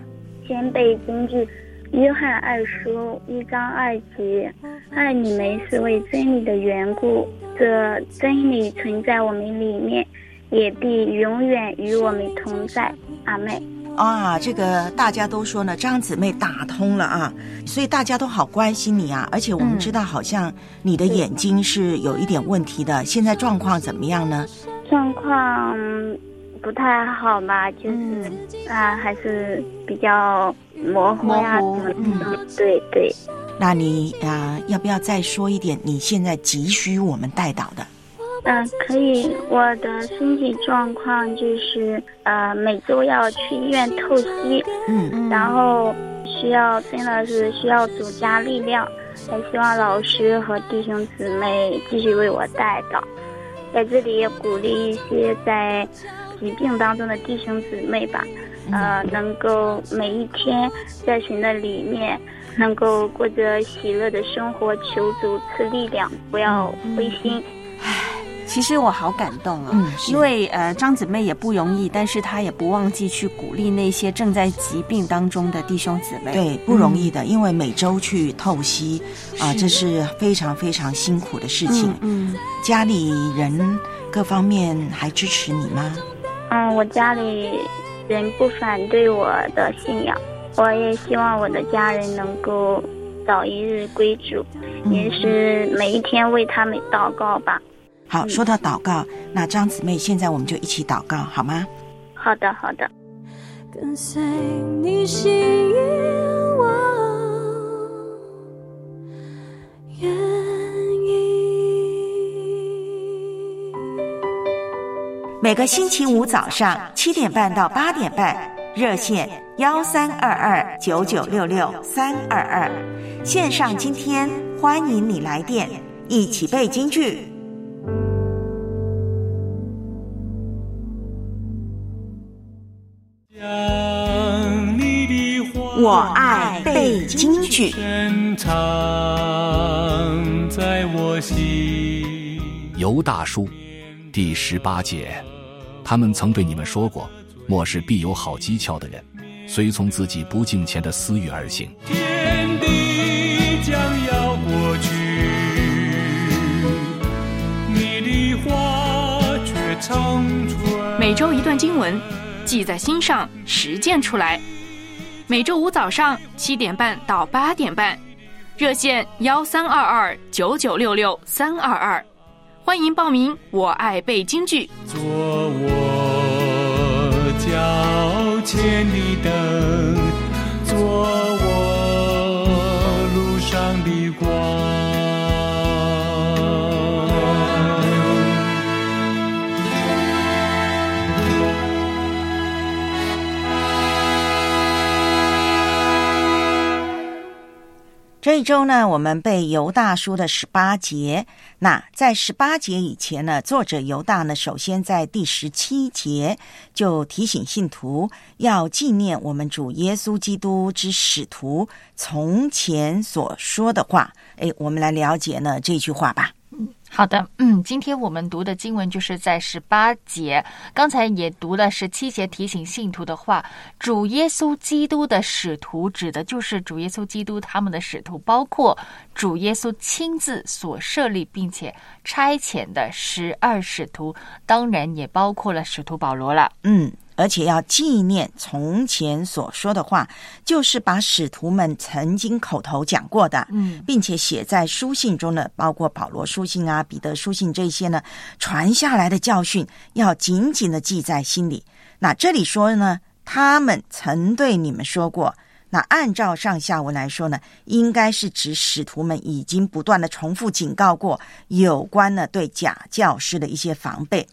先背京剧《约翰二书》一章二节：“爱你们是为真理的缘故，这真理存在我们里面，也必永远与我们同在。”阿妹。啊，这个大家都说呢，张姊妹打通了啊，所以大家都好关心你啊。而且我们知道，好像你的眼睛是有一点问题的，现在状况怎么样呢？状况不太好吧，就是、啊，还是比较模糊呀、模糊什么的。对对。那你啊、呃要不要再说一点你现在急需我们带导的？嗯，可以。我的身体状况就是，呃，每周要去医院透析，嗯，然后需要真的是需要主加力量，也希望老师和弟兄姊妹继续为我带导，在这里也鼓励一些在疾病当中的弟兄姊妹吧，呃，能够每一天在神的里面。能够过着喜乐的生活，求主赐力量，不要灰心。其实我好感动啊、嗯因为呃张姊妹也不容易，但是她也不忘记去鼓励那些正在疾病当中的弟兄姊妹。对，不容易的，因为每周去透析啊、是这是非常非常辛苦的事情。嗯，家里人各方面还支持你吗？嗯，我家里人不反对我的信仰，我也希望我的家人能够早一日归主，也是每一天为他们祷告吧。好，说到祷告，那张姊妹，现在我们就一起祷告好吗？好的，好的。跟随你心愿望，愿意。每个星期五早上七点半到八点半，热线幺三二二九九六六三二二，线上今天欢迎你来电，一起背京剧。我爱背京剧。深藏在我心。尤大叔，第十八节，他们曾对你们说过：末世必有好机巧的人，随从自己不敬虔的私欲而行。每周一段经文，记在心上，实践出来。每周五早上七点半到八点半，热线幺三二二九九六六三二二，欢迎报名。我爱背京剧。做我千里灯，做我这一周呢，我们背犹大书的十八节。那在十八节以前呢，作者犹大呢，首先在第十七节就提醒信徒要纪念我们主耶稣基督之使徒从前所说的话。哎，我们来了解呢这句话吧。好的，嗯，今天我们读的经文就是在十八节，刚才也读了十七节，提醒信徒的话。主耶稣基督的使徒指的就是主耶稣基督他们的使徒，包括主耶稣亲自所设立并且差遣的十二使徒，当然也包括了使徒保罗了。嗯。而且要纪念从前所说的话，就是把使徒们曾经口头讲过的，嗯，并且写在书信中的，包括保罗书信啊、彼得书信这些呢，传下来的教训，要紧紧的记在心里。那这里说呢，他们曾对你们说过，那按照上下文来说呢，应该是指使徒们已经不断的重复警告过有关呢对假教师的一些防备。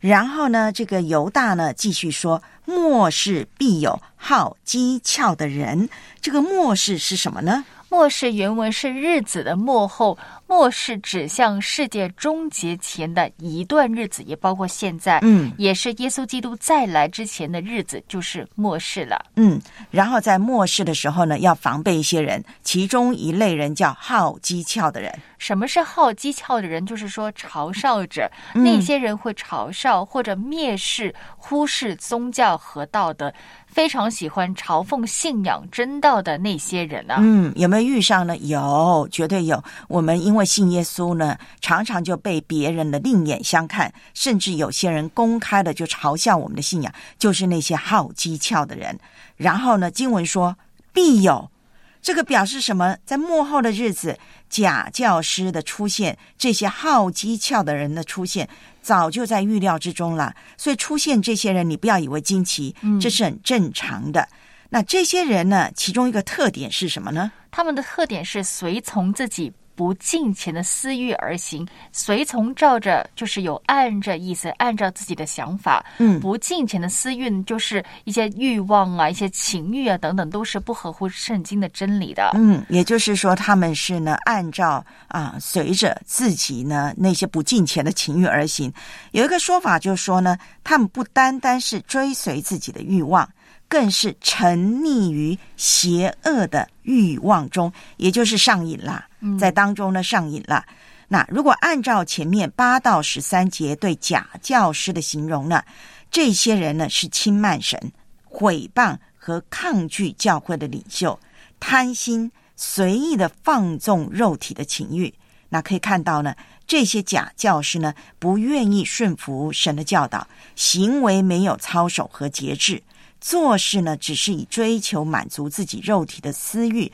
然后呢，这个犹大呢继续说：“末世必有好机巧的人。”这个末世是什么呢？末世原文是日子的末后，末世指向世界终结前的一段日子，也包括现在，嗯，也是耶稣基督再来之前的日子，就是末世了。嗯，然后在末世的时候呢，要防备一些人，其中一类人叫好机巧的人。什么是好机巧的人？就是说嘲笑者，嗯那些人会嘲笑或者蔑视、忽视宗教和道德，非常喜欢嘲讽信仰真道的那些人呢。嗯，有没有遇上呢？有，绝对有。我们因为信耶稣呢，常常就被别人的另眼相看，甚至有些人公开的就嘲笑我们的信仰，就是那些好机巧的人。然后呢，经文说必有，这个表示什么？在幕后的日子，假教师的出现，这些好机巧的人的出现，早就在预料之中了。所以出现这些人，你不要以为惊奇，这是很正常的。那这些人呢，其中一个特点是什么呢？他们的特点是随从自己不敬前的私欲而行，随从照着就是有按着意思，按照自己的想法。嗯不敬前的私欲就是一些欲望啊、一些情欲啊等等，都是不合乎圣经的真理的。嗯，也就是说，他们是呢，按照啊，随着自己呢那些不敬前的情欲而行。有一个说法就是说呢，他们不单单是追随自己的欲望，更是沉溺于邪恶的欲望中，也就是上瘾啦，在当中呢上瘾啦。那如果按照前面八到十三节对假教师的形容呢，这些人呢是轻慢神、毁谤和抗拒教会的领袖，贪心随意的放纵肉体的情欲。那可以看到呢，这些假教师呢不愿意顺服神的教导，行为没有操守和节制，做事呢只是以追求满足自己肉体的私欲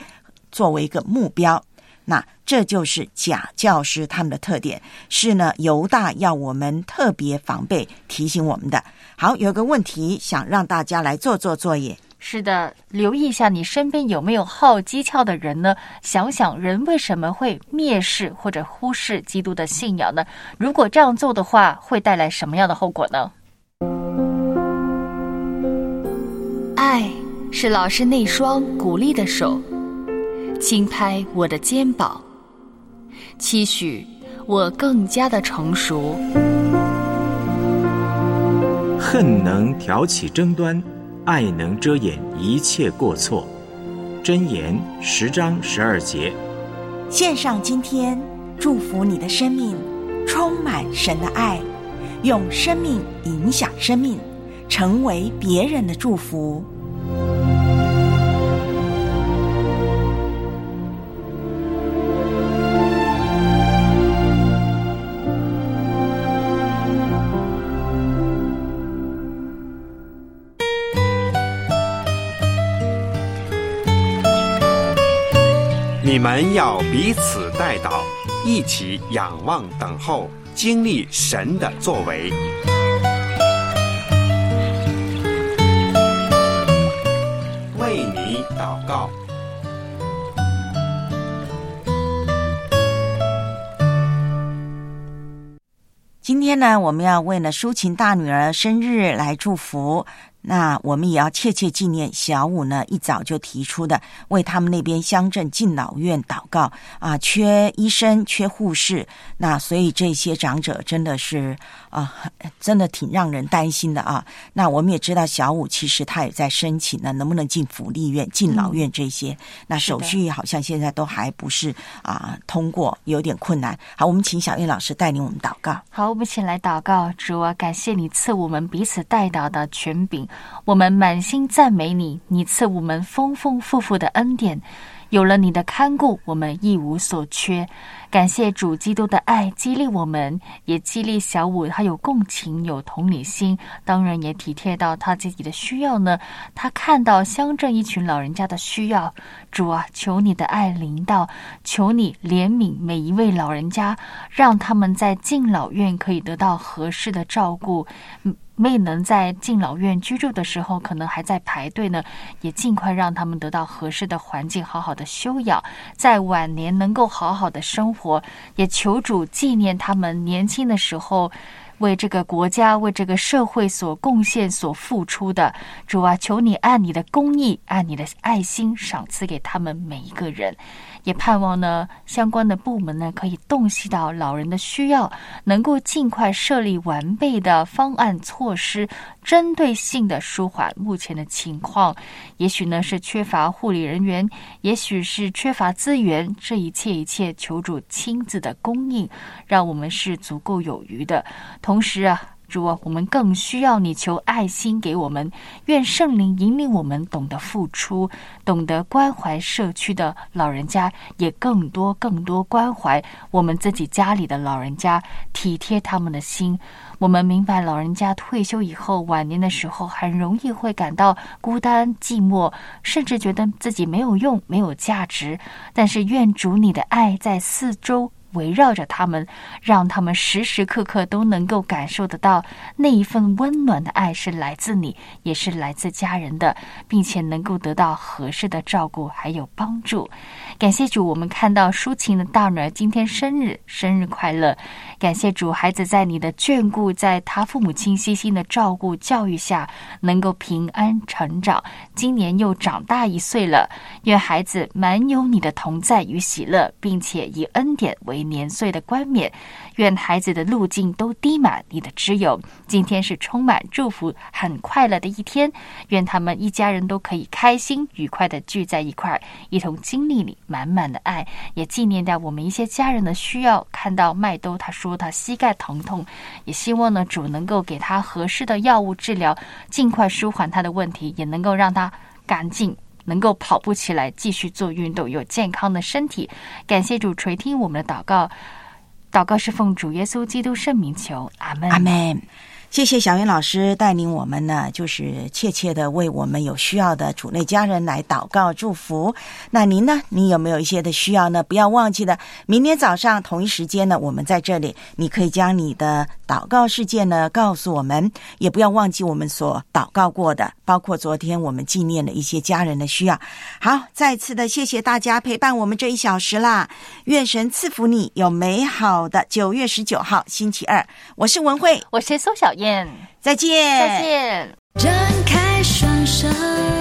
作为一个目标。那这就是假教师他们的特点，是呢犹大要我们特别防备，提醒我们的。好，有个问题想让大家来做做作业。是的，留意一下你身边有没有好机巧的人呢？想想人为什么会蔑视或者忽视基督的信仰呢？如果这样做的话，会带来什么样的后果呢？爱是老师那双鼓励的手，轻拍我的肩膀，期许我更加的成熟。恨能挑起争端，爱能遮掩一切过错。箴言十章十二节。献上今天，祝福你的生命充满神的爱，用生命影响生命，成为别人的祝福。你们要彼此代祷，一起仰望等候，经历神的作为。为你祷告。今天呢，我们要为了淑琴大女儿生日来祝福。那我们也要切切纪念小五呢，一早就提出的为他们那边乡镇敬老院祷告。啊，缺医生，缺护士，那所以这些长者真的是啊，真的挺让人担心的啊。那我们也知道小五其实他也在申请呢，能不能进福利院、敬老院这些，那手续好像现在都还不是啊通过，有点困难。好，我们请小燕老师带领我们祷告。好，我们一起来祷告，主啊，感谢你赐我们彼此带祷的权柄。我们满心赞美你，你赐我们丰丰富富的恩典。有了你的看顾，我们一无所缺。感谢主基督的爱激励我们，也激励小五，他有共情，有同理心，当然也体贴到他自己的需要呢。他看到乡镇一群老人家的需要，主啊，求你的爱临到，求你怜悯每一位老人家，让他们在敬老院可以得到合适的照顾。未能在敬老院居住的时候，可能还在排队呢，也尽快让他们得到合适的环境，好好的休养，在晚年能够好好的生活。也求主纪念他们年轻的时候。为这个国家、为这个社会所贡献、所付出的主啊，求你按你的公义、按你的爱心赏赐给他们每一个人。也盼望呢，相关的部门呢可以洞悉到老人的需要，能够尽快设立完备的方案措施，针对性的舒缓目前的情况。也许呢是缺乏护理人员，也许是缺乏资源，这一切一切，求助亲自的供应，让我们是足够有余的。同时啊，主啊，我们更需要你求爱心给我们，愿圣灵引领我们懂得付出，懂得关怀社区的老人家，也更多更多关怀我们自己家里的老人家，体贴他们的心。我们明白，老人家退休以后，晚年的时候，很容易会感到孤单寂寞，甚至觉得自己没有用、没有价值。但是，愿主你的爱在四周。围绕着他们，让他们时时刻刻都能够感受得到那一份温暖的爱是来自你，也是来自家人的，并且能够得到合适的照顾还有帮助。感谢主，我们看到抒情的大女儿今天生日，生日快乐！感谢主，孩子在你的眷顾，在他父母亲悉心的照顾教育下，能够平安成长。今年又长大一岁了，愿孩子满有你的同在与喜乐，并且以恩典为年岁的冠冕。愿孩子的路径都滴满你的知友。今天是充满祝福、很快乐的一天。愿他们一家人都可以开心、愉快的聚在一块儿，一同经历你满满的爱。也纪念掉我们一些家人的需要。看到麦兜，他说他膝盖疼痛，也希望呢主能够给他合适的药物治疗，尽快舒缓他的问题，也能够让他赶紧能够跑步起来，继续做运动，有健康的身体。感谢主垂听我们的祷告。祷告是奉主耶稣基督圣名求，阿门。阿门。谢谢小云老师带领我们呢，就是切切的为我们有需要的主内家人来祷告祝福。那您呢？你有没有一些的需要呢？不要忘记的，明天早上同一时间呢，我们在这里，你可以将你的祷告事件呢告诉我们，也不要忘记我们所祷告过的，包括昨天我们纪念的一些家人的需要。好，再次的谢谢大家陪伴我们这一小时啦，愿神赐福你有美好的九月十九号星期二。我是文慧，我是苏小燕。再见。再见。张开双手。